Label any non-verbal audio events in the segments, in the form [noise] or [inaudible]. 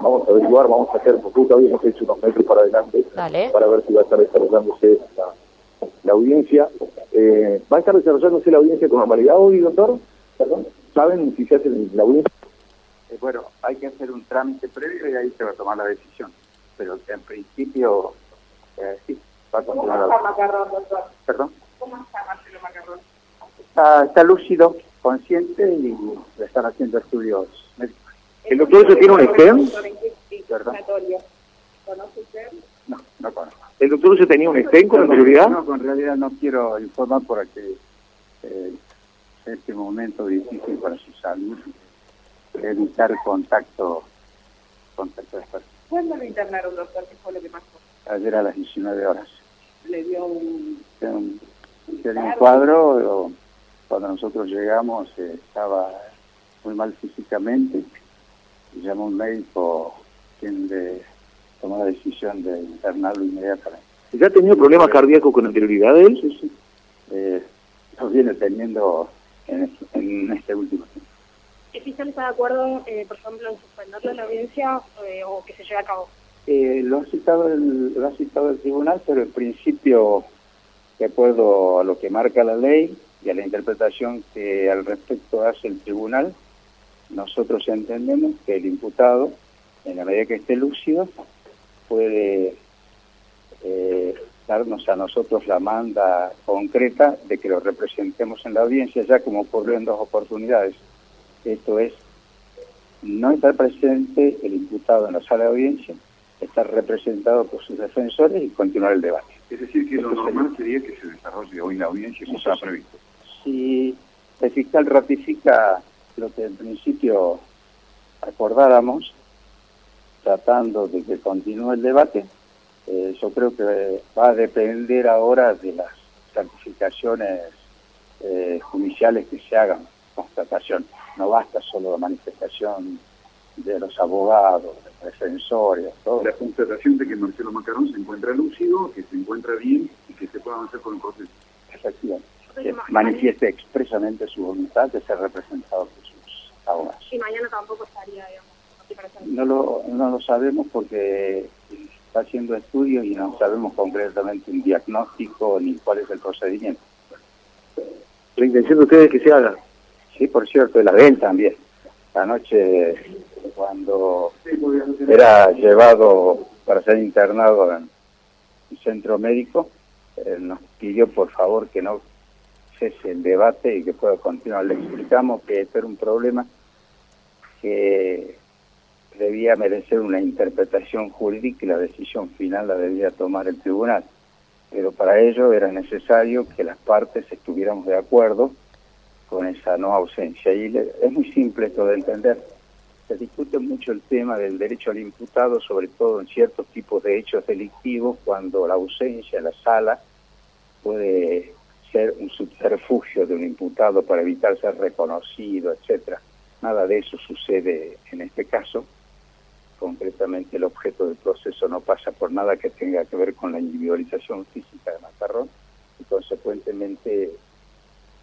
vamos a averiguar, vamos a hacer, porque habíamos hecho unos metros para adelante, para ver si va a estar desarrollándose la, audiencia. Eh, ¿Va a estar desarrollándose la audiencia con normalidad hoy, doctor? ¿Perdón? ¿Saben si se hace la audiencia? Eh, bueno, hay que hacer un trámite previo y ahí se va a tomar la decisión. Pero en principio, eh, sí, va a continuar. ¿Cómo está Macarrón, doctor? ¿Perdón? ¿Cómo está Marcelo Macarrón? Está, lúcido, consciente y le están haciendo estudios médicos. ¿El doctor eso tiene un STEM? ¿Conoce usted? No, no conozco. ¿El doctor se tenía un STEM con anterioridad? No, con realidad no quiero informar porque eh, este momento difícil para su salud evitar contacto, contacto de personas. ¿Cuándo lo internaron, doctor? ¿Qué fue lo que pasó? Ayer a las 19 horas. ¿Le dio un...? un, un cuadro, cuando nosotros llegamos eh, estaba muy mal físicamente, llamó un médico quien le tomó la decisión de internarlo inmediatamente. ¿Ya ha tenido problemas cardíacos con anterioridad él? Sí, sí. Eh, los viene teniendo en, en este último tiempo. ¿El fiscal está de acuerdo, eh, por ejemplo, en suspenderle la audiencia eh, o que se lleve a cabo? Eh, lo, ha citado el, lo ha citado el tribunal, pero en principio, de acuerdo a lo que marca la ley y a la interpretación que al respecto hace el tribunal, nosotros entendemos que el imputado, en la medida que esté lúcido, puede darnos a nosotros la manda concreta de que lo representemos en la audiencia, ya como ocurrió en dos oportunidades. Esto es no estar presente el imputado en la sala de audiencia, estar representado por sus defensores y continuar el debate. Es decir, que lo normal sería que se desarrolle hoy la audiencia como estaba previsto. Si el fiscal ratifica lo que en principio acordáramos, tratando de que continúe el debate, eh, yo creo que va a depender ahora de las certificaciones eh, judiciales que se hagan, constatación no basta solo la manifestación de los abogados, de defensores, todo. La constatación de que Marcelo Macarón se encuentra lúcido, que se encuentra bien y que se pueda avanzar con el proceso. Efectivamente. Que manifieste expresamente su voluntad de ser representado por Y mañana tampoco estaría, digamos. No lo, no lo sabemos porque está haciendo estudios y no sabemos concretamente un diagnóstico ni cuál es el procedimiento. La intención de ustedes es que se haga. Sí, por cierto, la de él también. Anoche, cuando era llevado para ser internado en un centro médico, nos pidió por favor que no cese el debate y que pueda continuar. Le explicamos que esto era un problema que debía merecer una interpretación jurídica y la decisión final la debía tomar el tribunal. Pero para ello era necesario que las partes estuviéramos de acuerdo con esa no ausencia. Y es muy simple esto de entender. Se discute mucho el tema del derecho al imputado, sobre todo en ciertos tipos de hechos delictivos, cuando la ausencia en la sala puede ser un subterfugio de un imputado para evitar ser reconocido, etcétera. Nada de eso sucede en este caso. Concretamente el objeto del proceso no pasa por nada que tenga que ver con la individualización física de Macarrón y consecuentemente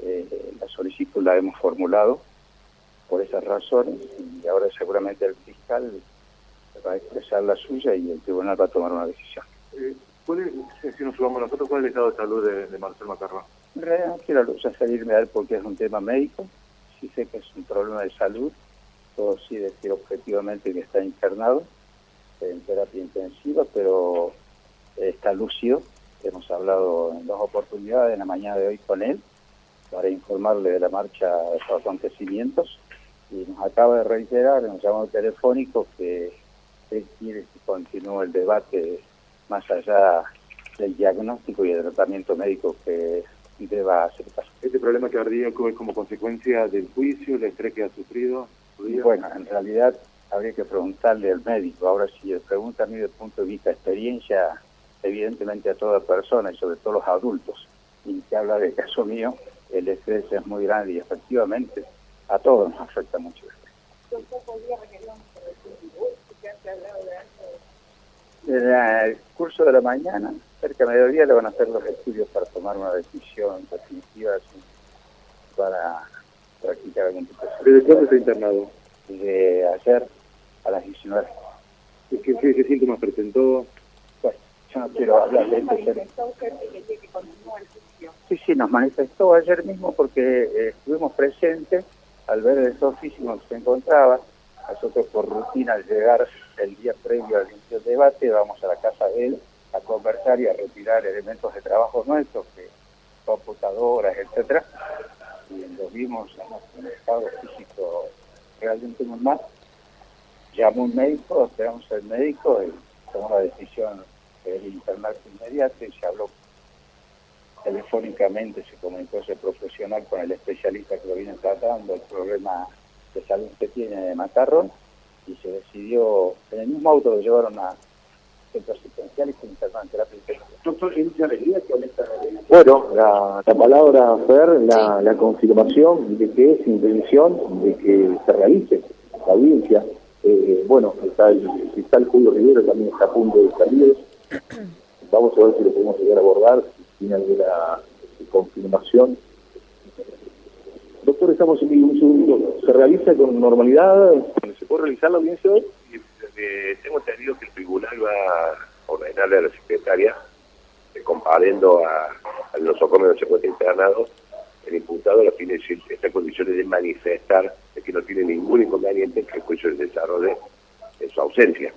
eh, la solicitud la hemos formulado por esas razones y ahora seguramente el fiscal va a expresar la suya y el tribunal va a tomar una decisión. Eh, ¿Cuál es, si nos subamos nosotros, cuál es el estado de salud de, Marcelo Macarrón? En realidad no quiero salirme a él porque es un tema médico, sí sé que es un problema de salud, todo sí decir objetivamente que está internado en terapia intensiva, pero está lúcido, hemos hablado en dos oportunidades, en la mañana de hoy con él, para informarle de la marcha de estos acontecimientos. Y nos acaba de reiterar en un llamado telefónico que él quiere que continúe el debate más allá del diagnóstico y el tratamiento médico que deba aceptar. ¿Este problema cardíaco es como consecuencia del juicio, el estrés que ha sufrido? Bueno, en realidad habría que preguntarle al médico. Ahora, si le pregunta a mí desde el punto de vista experiencia, evidentemente a toda persona y sobre todo los adultos, y que habla del caso mío, el estrés es muy grande y efectivamente a todos nos afecta mucho En el curso de la mañana, cerca de mediodía, le van a hacer los estudios para tomar una decisión definitiva para practicar algún tipo de... ¿Desde cuándo está internado? De ayer a las 19. ¿Qué, qué, síntomas presentó? Bueno, yo no quiero hablar de esto. Sí, sí, nos manifestó ayer mismo porque eh, estuvimos presentes al ver el estado físico que se encontraba. Nosotros por rutina al llegar el día previo al inicio del debate vamos a la casa de él a conversar y a retirar elementos de trabajo nuestros, que computadoras, etcétera, y lo vimos en un estado físico realmente muy mal. Llamó un médico, esperamos al médico y tomó la decisión de internarse inmediato y se habló telefónicamente, se comunicó ese profesional con el especialista que lo viene tratando, el problema de salud que tiene de Matarrón, y se decidió, en el mismo auto lo llevaron a centro asistencial y se internaron en terapia Doctor, Bueno, la, la palabra Fer, la, la confirmación de que es intención de que se realice la audiencia. Eh, bueno, está el fiscal Julio Rivero, también está a punto de salir. [clears throat] Vamos a ver si lo podemos llegar a abordar, si tiene alguna confirmación. Doctor, estamos en un segundo. ¿Se realiza con normalidad? ¿Se puede realizar la audiencia hoy? Tengo entendido que el tribunal va a ordenarle a la secretaria, eh, comparando a, a los socorros se encuentra internado, el imputado fin está en condiciones de manifestar de que no tiene ningún inconveniente en que el juicio se desarrolle en su ausencia.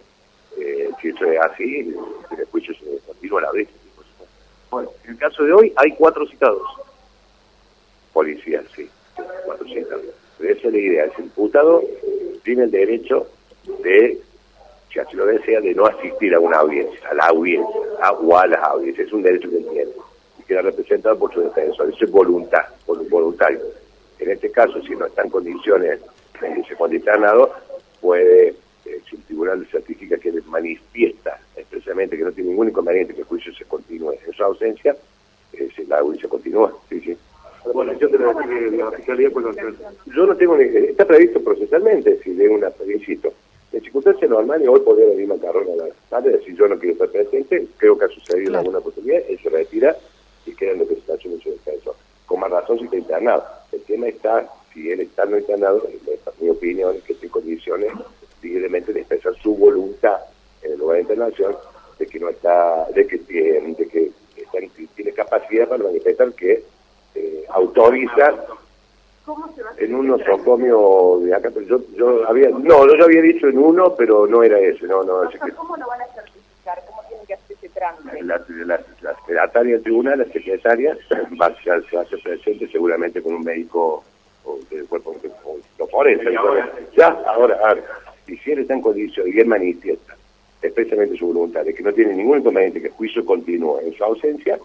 Eh, si eso es así, el juicio se continúa a la vez. Bueno, en el caso de hoy hay cuatro citados. Policías, sí, cuatro citados. Pero esa es la idea, el imputado tiene el derecho de si lo desea, de no asistir a una audiencia, a la audiencia, o a las audiencias. Es un derecho que tiene y queda representado por su defensor. Eso es voluntad, voluntario. En este caso, si no está en condiciones de se encuentra internado, puede, eh, si el tribunal certifica que manifiesta expresamente que no tiene ningún inconveniente que el juicio se continúe en su ausencia, eh, la audiencia continúa. Sí, sí. Bueno, yo tengo que la fiscalía Yo no tengo ni... Está previsto procesalmente, si de una, insisto, en circunstancias normales, hoy podría venir Macarrón a la tarde decir yo no quiero estar presente, creo que ha sucedido en alguna oportunidad, él se retira y queda en representación de su defensor. Con más razón si está internado. El tema está, si él está no internado, mi opinión es que esté en condiciones libremente de expresar su voluntad en el lugar de internación, de que no está, de que, tiene, de que tiene capacidad para manifestar que eh, autoriza en un nosocomio de acá, pero yo, yo había, no, yo había dicho en uno, pero no era ese, no, no. ¿Cómo lo van a certificar? ¿Cómo tiene que hacer ese trámite? La, la, la secretaria del tribunal, la secretaria, va, se, se hace presente seguramente con un médico o del cuerpo, o, lo forense. Ya, ahora, ahora, y si él está en condición y él manifiesta especialmente su voluntad de que no tiene ningún inconveniente que el juicio continúe en su ausencia,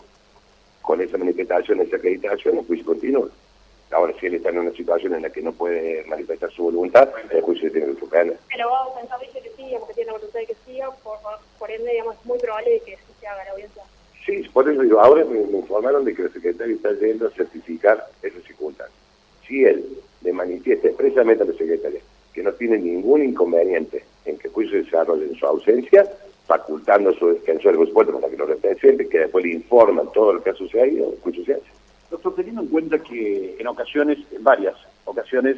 con esa manifestación, esa acreditación, el juicio continúa. Ahora, si él está en una situación en la que no puede manifestar su voluntad, el juicio tiene que suspender. Pero vamos a pensar que sí, porque tiene la voluntad de que sí, por, por ende, digamos, es muy probable que se haga la audiencia. Sí, por eso digo, ahora me, informaron de que el secretario está yendo a certificar esas circunstancias. Si él le manifiesta expresamente a la secretaria que no tiene ningún inconveniente en que el juicio se desarrolle en su ausencia, facultando a su defensor el supuesto para que lo represente, que después le informan todo lo que ha sucedido, el juicio se hace. Teniendo en cuenta que en ocasiones, en varias ocasiones,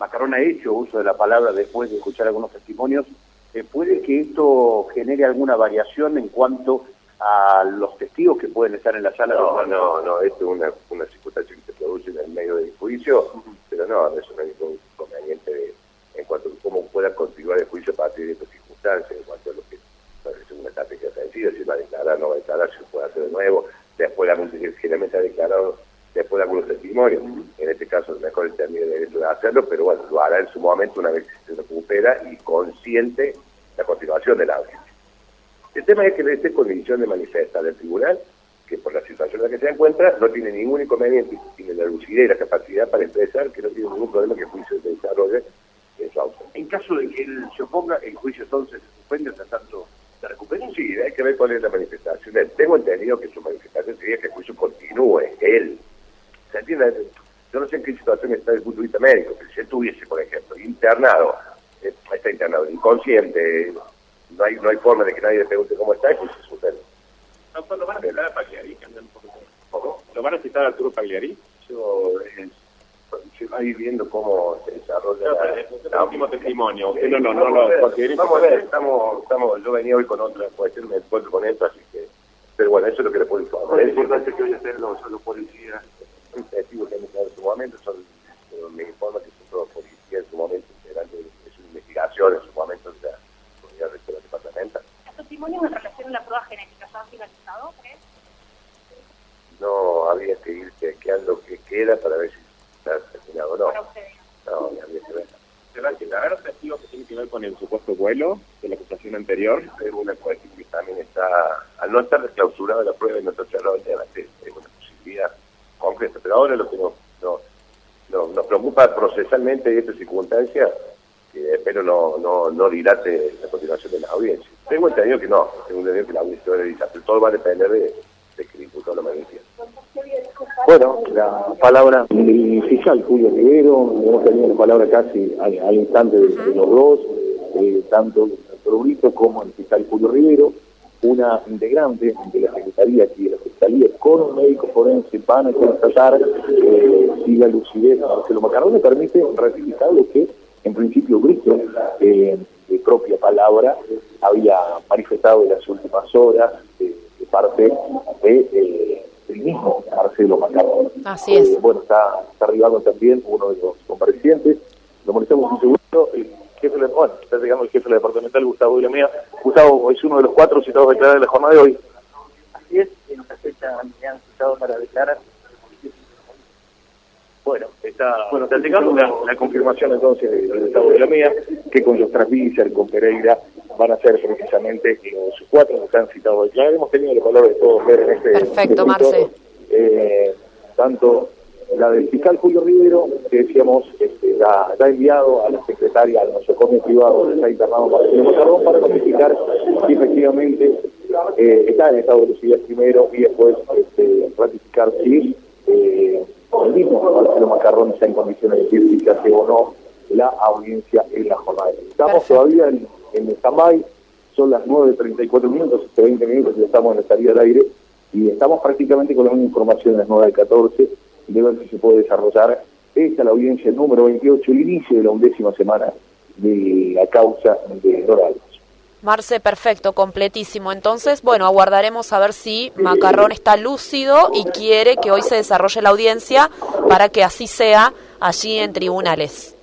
Macarón ha hecho uso de la palabra después de escuchar algunos testimonios, eh, ¿puede que esto genere alguna variación en cuanto a los testigos que pueden estar en la sala? No, no, no, esto es una, una circunstancia que se produce en el medio del juicio, pero no, eso no hay ningún inconveniente en cuanto a cómo pueda continuar el juicio a partir de estas circunstancias, en cuanto a lo que es una táctica decida, si va a declarar, no va a declarar, si puede hacer de nuevo, después la generalmente ha declarado después de algunos testimonios. En este caso, mejor el término de derecho de hacerlo, pero bueno, lo hará en su momento una vez que se recupera y consciente la continuación de la audiencia. El tema es que en esta condición de manifestar del tribunal, que por la situación en la que se encuentra, no tiene ningún inconveniente, tiene la lucidez y la capacidad para expresar que no tiene ningún problema que el juicio se desarrolle en su auto. En caso de que él se oponga, el juicio entonces se suspende hasta tanto se recupere. Sí, hay que ver cuál es la manifestación. Tengo entendido que su manifestación sería que el juicio continúe, él, ¿Se entiende? Yo no sé en qué situación está desde el punto de vista médico, pero si estuviese, por ejemplo, internado, eh, está internado, inconsciente, no hay no hay forma de que nadie le pregunte cómo está, pues se suspende. No, ¿Lo van a citar a Pagliari? ¿Lo van a citar a Arturo Pagliari? Yo, se va a ir viendo cómo se desarrolla el último testimonio. no, no, no, no, vamos a ver, estamos, estamos, yo venía hoy con otra cuestión, me encuentro con esto, así que, pero bueno, eso es lo que le puedo informar. Es importante que hoy estén los, los policías. Un testigo que en su momento, son, me informa que son todos policías en su momento, serán de, de su investigación, en su momento, o sea, podría de la departamental. ¿Los testimonios en relación a la prueba genética ya han finalizado, crees? No, había que ir chequeando qué queda para ver si está terminado o no. No, había que ver. ¿Se va a llegar testigos que tienen que ver con el supuesto vuelo de la acusación anterior? Es una cuestión que también está, al no estar desclausurada la prueba y no estar cerrado el debate, es una posibilidad Pero ahora lo que nos, nos, preocupa procesalmente esta circunstancia, que espero no, dilate la continuación de la audiencia. Tengo entendido que no, tengo entendido que la audiencia va a dice, pero todo va a depender de, de que el imputado lo manifieste. Bueno, la palabra del fiscal Julio Rivero, hemos tenido la palabra casi al, instante de, los dos, eh, tanto el doctor como el fiscal Julio Rivero, una integrante de la Secretaría la Fiscalía con un médico forense van a constatar eh, si la lucidez de Marcelo Macarrón permite ratificar lo que en principio Brito, eh, de propia palabra, había manifestado en las últimas horas de parte de eh, el mismo Marcelo Macarrón. Así es. Eh, bueno, está, está arribando también uno de los comparecientes. Lo molestamos un segundo. El jefe, de, bueno, está llegando el jefe de la departamental, Gustavo Mía. Gustavo, es uno de los cuatro citados a declarar en la jornada de hoy. Así es, en esta fecha me han citado para declarar. Bueno, está, bueno, está llegando la, la confirmación entonces del Estado de la Mía, que con los Trasvícer, con Pereira, van a ser precisamente los cuatro que están citados a declarar. Hemos tenido el valor de todos ver en este. Perfecto, Marce. Eh, tanto la del fiscal Julio Rivero, que decíamos, este, la, ha enviado a la secretaria al nosocomio privado que está internado para el para notificar si efectivamente eh, está en estado de lucidez primero y después este, ratificar si eh, el mismo Marcelo Macarrón está en condiciones de decir si se hace o no la audiencia en la jornada. Estamos todavía en, en stand son las 9.34 minutos, hace 20 minutos ya estamos en la salida del aire y estamos prácticamente con la misma información las 9.14 de ver si se puede desarrollar esta la audiencia número 28, el inicio de la undécima semana de la causa de Dorales. Marce, perfecto, completísimo. Entonces, bueno, aguardaremos a ver si Macarrón está lúcido y quiere que hoy se desarrolle la audiencia para que así sea allí en tribunales.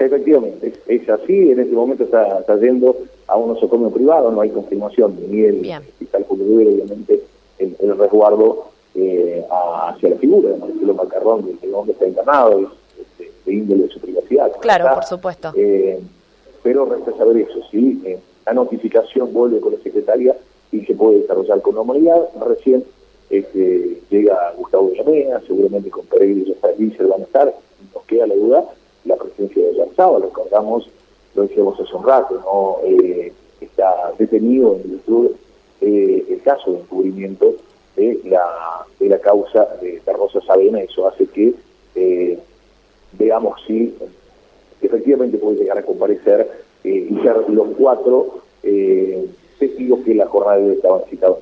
Efectivamente, es así. En este momento está, está yendo a un nosocomio privado, no hay confirmación ni el fiscal Julio obviamente, el, el resguardo eh, hacia la figura de Marcelo Macarrón, de donde está internado, de, de, índole de su privacidad. Claro, por supuesto. Eh, pero resta saber eso, si eh, la notificación vuelve con la secretaria y se puede desarrollar con normalidad. Recién este, llega Gustavo Villamea, seguramente con Pereira y se van a estar, nos queda la duda, la presencia de Yarzaba, lo acordamos, lo decíamos hace un rato, ¿no? Eh, está detenido en virtud eh, el caso de encubrimiento de la, de la causa de, Rosa Sabena, eso hace que eh, veamos si efectivamente puede llegar a comparecer y ser los cuatro testigos que la jornada de hoy estaban citados